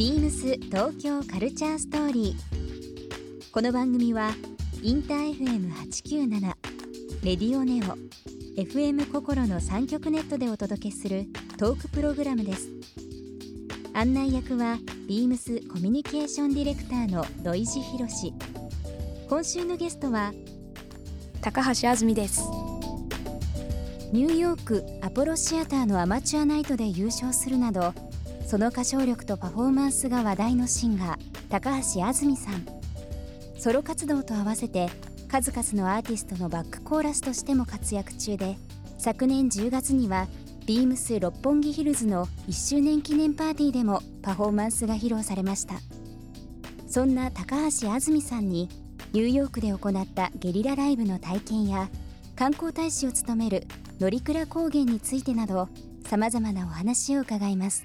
ビームス東京カルチャーストーリー。この番組はインター FM897 レディオネオ FM 心の三極ネットでお届けするトークプログラムです。案内役はビームスコミュニケーションディレクターの土井博志。今週のゲストは高橋あずみですニューヨークアポロシアターのアマチュアナイトで優勝するなどその歌唱力とパフォーマンスが話題のシンガー高橋あずみさん。ソロ活動と合わせて数々のアーティストのバックコーラスとしても活躍中で昨年10月にはビームス六本木ヒルズの1周年記念パーティーでもパフォーマンスが披露されました。そんな高橋あずみさんにニューヨークで行ったゲリラライブの体験や観光大使を務める乗鞍高原についてなどさまざまなお話を伺います。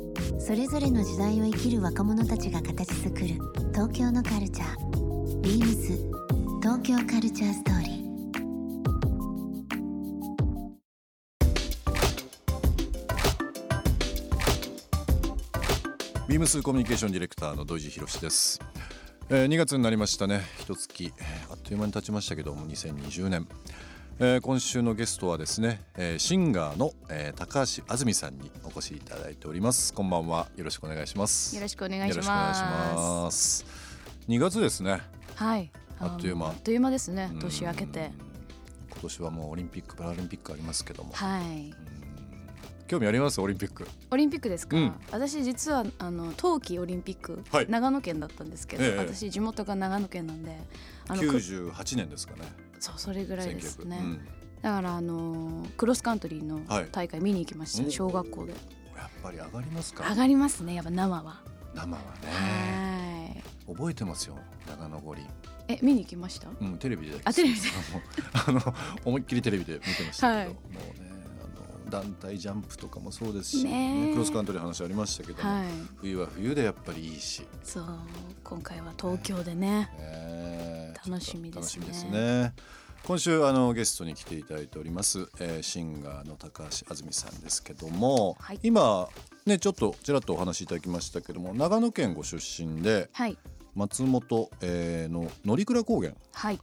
それぞれの時代を生きる若者たちが形作る東京のカルチャー。ビームス東京カルチャーストーリー。ビームスコミュニケーションディレクターの土井博史です、えー、2月になりましたね。一月あっという間に経ちましたけども2020年、えー今週のゲストはですね、えーシンガーの、えー高橋あずみさんにお越しいただいております。こんばんは。よろしくお願いします。よろしくお願いします。よろしくお願いします。2月ですね。はい。あっという間。あっという間ですね。うん年明けて。今年はもうオリンピックパラリンピックありますけども。はい興味あります？オリンピック。オリンピックですか、うん。私実はあの冬季オリンピック、はい。長野県だったんですけど、ええ私地元が長野県なんであのく98年ですかね。そうそれぐらいですね、1900うん。だからあのクロスカントリーのはい。大会見に行きました、うん小学校で。やっぱり上がりますか？上がりますねやっぱ生は、生はね。はい。覚えてますよ長野五輪。え見に行きました？うん、テレビで。あテレビで。あの。思いっきりテレビで見てましたけど、はい。もう団体ジャンプとかもそうですし、ねえ。クロスカントリーの話ありましたけども、はい。冬は冬でやっぱりいいし、そう今回は東京でね。ね楽しみですね。楽しみですね。今週あのゲストに来ていただいております、えーシンガーの高橋あずみさんですけども、はい。今ねちょっとちらっとお話しいただきましたけども長野県ご出身ではい。松本、えーの乗鞍高原はい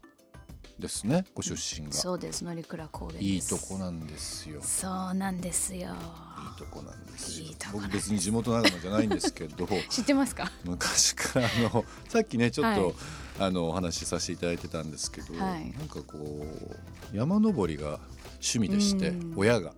ですねご出身が。そうです乗鞍高原です。いいとこなんですよ。いいそうなんですよ。とこなんですよ。いいとこなん僕別に地元長野じゃないんですけど 知ってますか？昔からあの さっきねちょっと、はい。あのお話しさせていただいてたんですけど、はい。なんかこう山登りが趣味でしてうん。親が。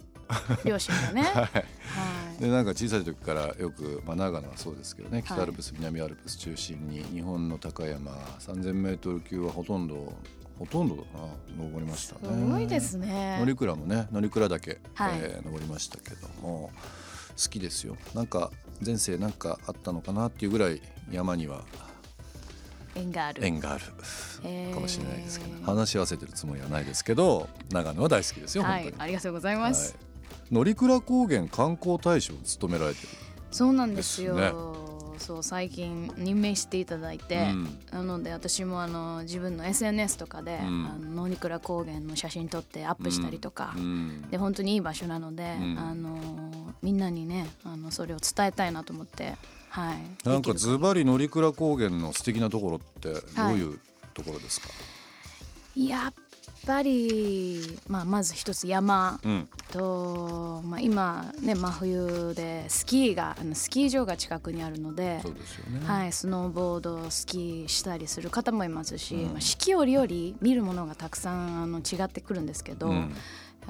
両親がね。はい。はい。でなんか小さい時からよく、まあ、長野はそうですけどね北アルプス、南アルプス中心に日本の高山 3,000m 級はほとんどほとんどだな登りましたね。すごいですね。乗鞍もね乗鞍岳、はい。えー登りましたけども好きですよ。なんか前世なんかあったのかなっていうぐらい山には縁がある。縁があるかもしれないですけど、話し合わせてるつもりはないですけど長野は大好きですよ、はい本当に。ありがとうございます、はい。乗鞍高原観光大使を務められてる。そうなんですよそう最近任命していただいて、うん。なので私もあの自分の SNS とかで、ん。あの乗鞍高原の写真撮ってアップしたりとか、うん。で本当にいい場所なので、うん。あのみんなにねあのそれを伝えたいなと思ってはい。なんかズバリ乗鞍高原の素敵なところってどういうところですか、やっぱり、まあ、まず一つ山うん。と、まあ、今ね真冬でスキーがあのスキー場が近くにあるのでそうですよね、はい、スノーボードスキーしたりする方もいますし、うん。まあ四季折々見るものがたくさんあの違ってくるんですけど、うん。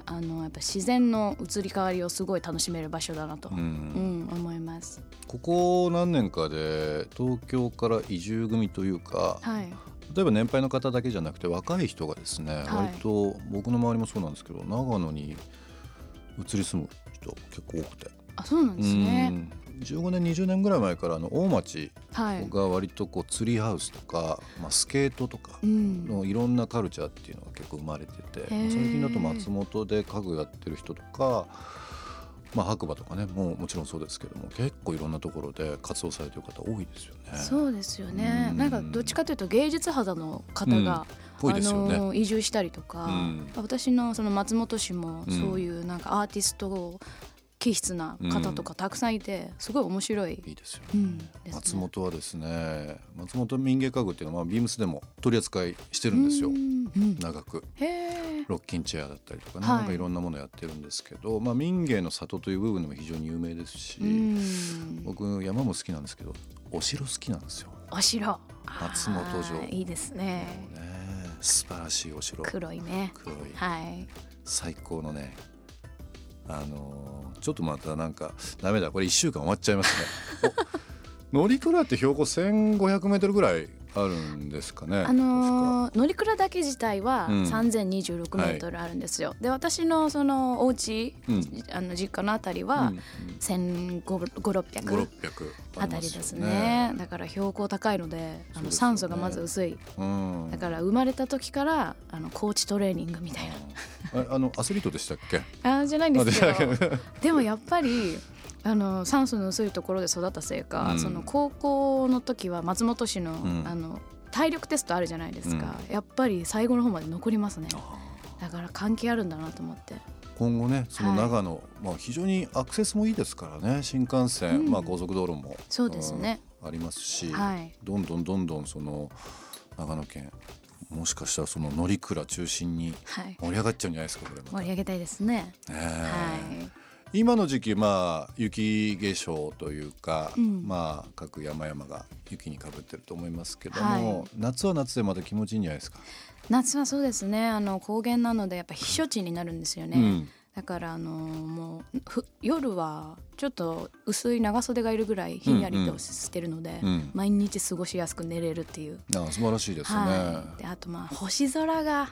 あのやっぱ自然の移り変わりをすごい楽しめる場所だなと、ううんん思います。ここ何年かで東京から移住組というか、はい、例えば年配の方だけじゃなくて若い人がですね、はい。割と僕の周りもそうなんですけど長野に移り住む人結構多くて、あそうなんですね。うん。15年20年ぐらい前からあの大町はい、が割とこうツリーハウスとか、まあ、スケートとかうん、のいろんなカルチャーっていうのが結構生まれててへー。最近だと松本で家具やってる人とか、まあ、白馬とかねもうもちろんそうですけども結構いろんなところで活動されてる方多いですよね。そうですよね、うん。なんかどっちかというと芸術肌の方が、ぽいですよね。あの移住したりとか、うん。私のその松本市もうん。そういうなんかアーティスト気質な方とかたくさんいてすごい面白い、いいですよね。うんね松本はですね松本民芸家具っていうのは、まあ、ビームスでも取り扱いしてるんですようんうん長くへえロッキンチェアだったりとかね、はいなんかいろんなものやってるんですけど、まあ、民芸の里という部分でも非常に有名ですし、うん僕山も好きなんですけどお城好きなんですよ。お城松本城いいですねね素晴らしいお城黒いね黒いはい最高のねあのーちょっとまたなんかダメだ。これ1週間終わっちゃいますね。お乗鞍って標高1500メートルぐらいあるんですかねあのー乗鞍岳自体はうん。3026メートルあるんですよ、で私のそのお家、うん。あの実家のあたりはうん。1500600 5600あたりですね。だから標高高いのであの酸素がまず薄い。うん。だから生まれた時からあのコーチトレーニングみたいなああのアスリートでしたっけ？あーじゃないんですけあど。ででもやっぱりあの酸素の薄いところで育ったせいか、うん。その高校の時は松本市の,、ん。あの体力テストあるじゃないですか、やっぱり最後の方まで残りますね。だから関係あるんだなと思って。今後ねそのはい。長野、まあ、非常にアクセスもいいですからね新幹線、うん。まあ、高速道路も。そうですね、うんありますし、はい。どんどんどんどんその長野県もしかしたらその乗鞍中心にはい。盛り上がっちゃうんじゃないですかこれまた。盛り上げたいですね、はい。今の時期まあ雪化粧というか、うん。まあ各山々が雪にかぶってると思いますけども、はい。夏は夏でまた気持ちいいんじゃないですか？夏はそうですね。あの高原なのでやっぱ避暑地になるんですよね、うんだからあのもうふ夜はちょっと薄い長袖がいるぐらいひんやりとしてるので、うん毎日過ごしやすく寝れるっていう、あ素晴らしいですね。はい、であとまあ星空が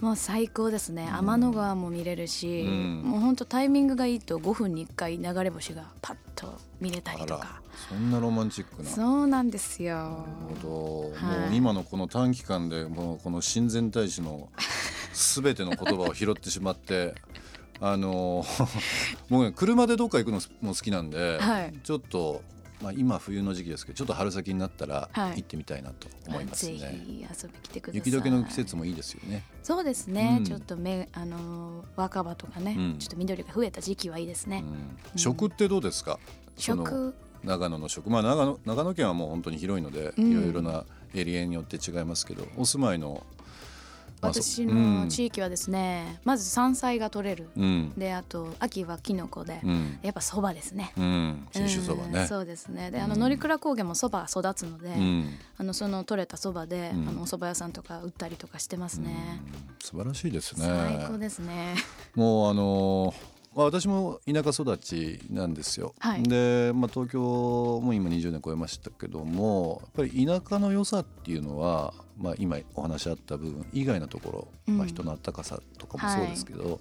もう最高ですね。天の川も見れるし、うん。もうほんとタイミングがいいと5分に1回流れ星がパッと見れたりあとか。らそんなロマンチックな。そうなんですよ。なるほど、はい。もう今のこの短期間でもうこの親善大使のすべての言葉を拾ってしまってあの もうね車でどっか行くのも好きなんで、はい。ちょっと、まあ、今冬の時期ですけどちょっと春先になったらはい。行ってみたいなと思いますぜね。ひ遊び来てください。雪解けの季節もいいですよね。そうですね、うん。ちょっとめあのー若葉とかね、うん。ちょっと緑が増えた時期はいいですね、うん。食ってどうですか？食？長野の食、まあ長野長野県はもう本当に広いので、うん。いろいろなエリアによって違いますけど、お住まいの、私の地域はですね、まず山菜が取れる。うん、であと秋はキノコで、うん、やっぱそばですね。うん、信州そばね。うんそうですね。であのうん。乗鞍高原もそば育つので、うん、あのその取れたそばで、うん。あのお蕎麦屋さんとか売ったりとかしてますね、素晴らしいですね。最高ですね。もうあのーまあ私も田舎育ちなんですよ。はい。で、まあ、東京も今20年超えましたけどもやっぱり田舎の良さっていうのは、まあ、今お話あった部分以外のところ、まあ、うん人の温かさとかもそうですけど、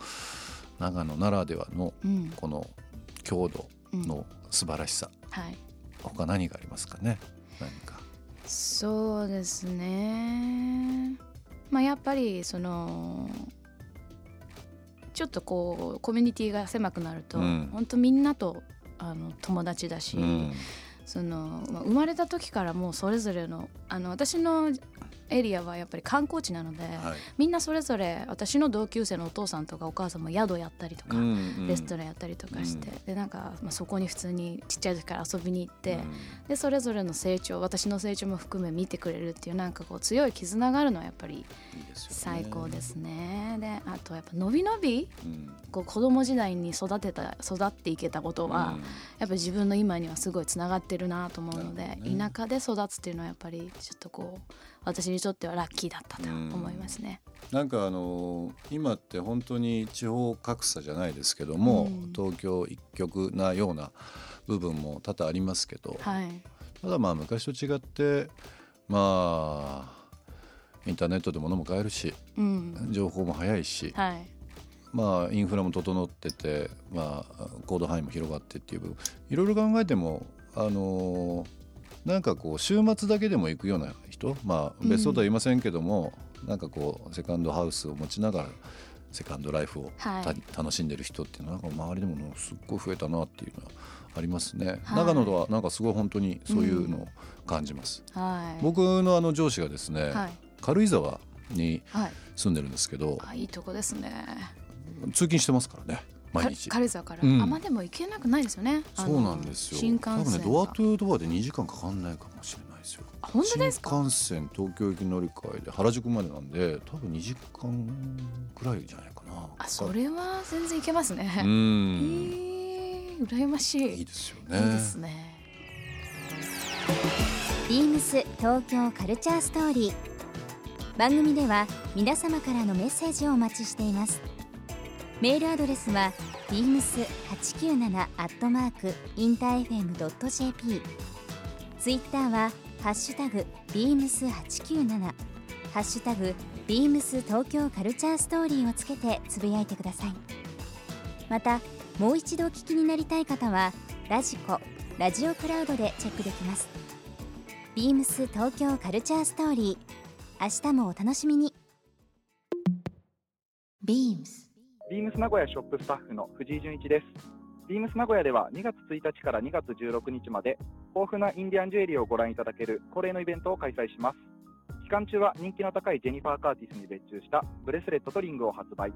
長野ならではのうん。この郷土の素晴らしさ、はい。他何がありますかね？何か。そうですね。まあやっぱりそのちょっとこうコミュニティが狭くなると、うん。本当みんなとあの友達だし、うん。そのまあ生まれた時からもうそれぞれのあの私のエリアはやっぱり観光地なので、はい。みんなそれぞれ私の同級生のお父さんとかお母さんも宿やったりとか、レストランやったりとかして、でなんか、まあ、そこに普通にちっちゃい時から遊びに行って、でそれぞれの成長私の成長も含め見てくれるっていうなんかこう強い絆があるのはやっぱり最高ですね。であとやっぱのびのびうん。こう子供時代に育てた育っていけたことは、うん。やっぱり自分の今にはすごいつながってるなと思うので、ね。田舎で育つっていうのはやっぱりちょっとこう私にとってはラッキーだったと思いますね。なんかあの今って本当に地方格差じゃないですけども、うん。東京一極なような部分も多々ありますけど、はい、ただまあ昔と違ってまあインターネットで物も買えるしうん、情報も早いしはい、まあ、インフラも整ってて、まあ、行動範囲も広がってっていう部分いろいろ考えても、あのー、なんかこう週末だけでも行くような人、まあ、別荘とは言いませんけども、うん、なんかこうセカンドハウスを持ちながらセカンドライフを、はい、楽しんでる人っていうのはなんか周りでもすっごい増えたなっていうのはありますね、はい、長野ではなんかすごい本当にそういうのを感じます、うんはい、僕のあの上司がですね、軽井沢に住んでるんですけど、はい、いいとこですね。通勤してますからね毎日。軽井沢から、うん、あまあでも行けなくないですよね。そうなんですよ。新幹線多分ねドアトゥドアで2時間かかんないかもしれないですよ。本当ですか？新幹線東京行き乗り換えで原宿までなんで多分2時間ぐらいじゃないかな。あそれは全然行けますね。うん。えー、羨ましい。いいですよね。いいですね。ビームス東京カルチャーストーリー。番組では皆様からのメッセージをお待ちしていますメールアドレスは beams897 アットマークインター FM.jp ツイッターはハッシュタグ beams897 ハッシュタグ beams 東京カルチャーストーリーをつけてつぶやいてください。またもう一度お聞きになりたい方はラジコラジオクラウドでチェックできます。ビームス東京カルチャーストーリー。明日もお楽しみに。ビームスビームス名古屋ショップスタッフの藤井純一です。ビームス名古屋では2月1日から2月16日まで豊富なインディアンジュエリーをご覧いただける恒例のイベントを開催します。期間中は人気の高いジェニファー・カーティスに別注したブレスレットとリングを発売。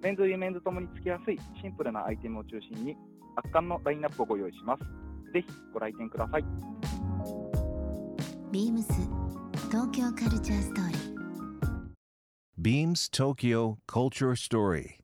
メンズ・ウィメンズともにつけやすいシンプルなアイテムを中心に圧巻のラインナップをご用意します。ぜひご来店ください。ビームス東京カルチャーストーリー。Beams Tokyo Culture Story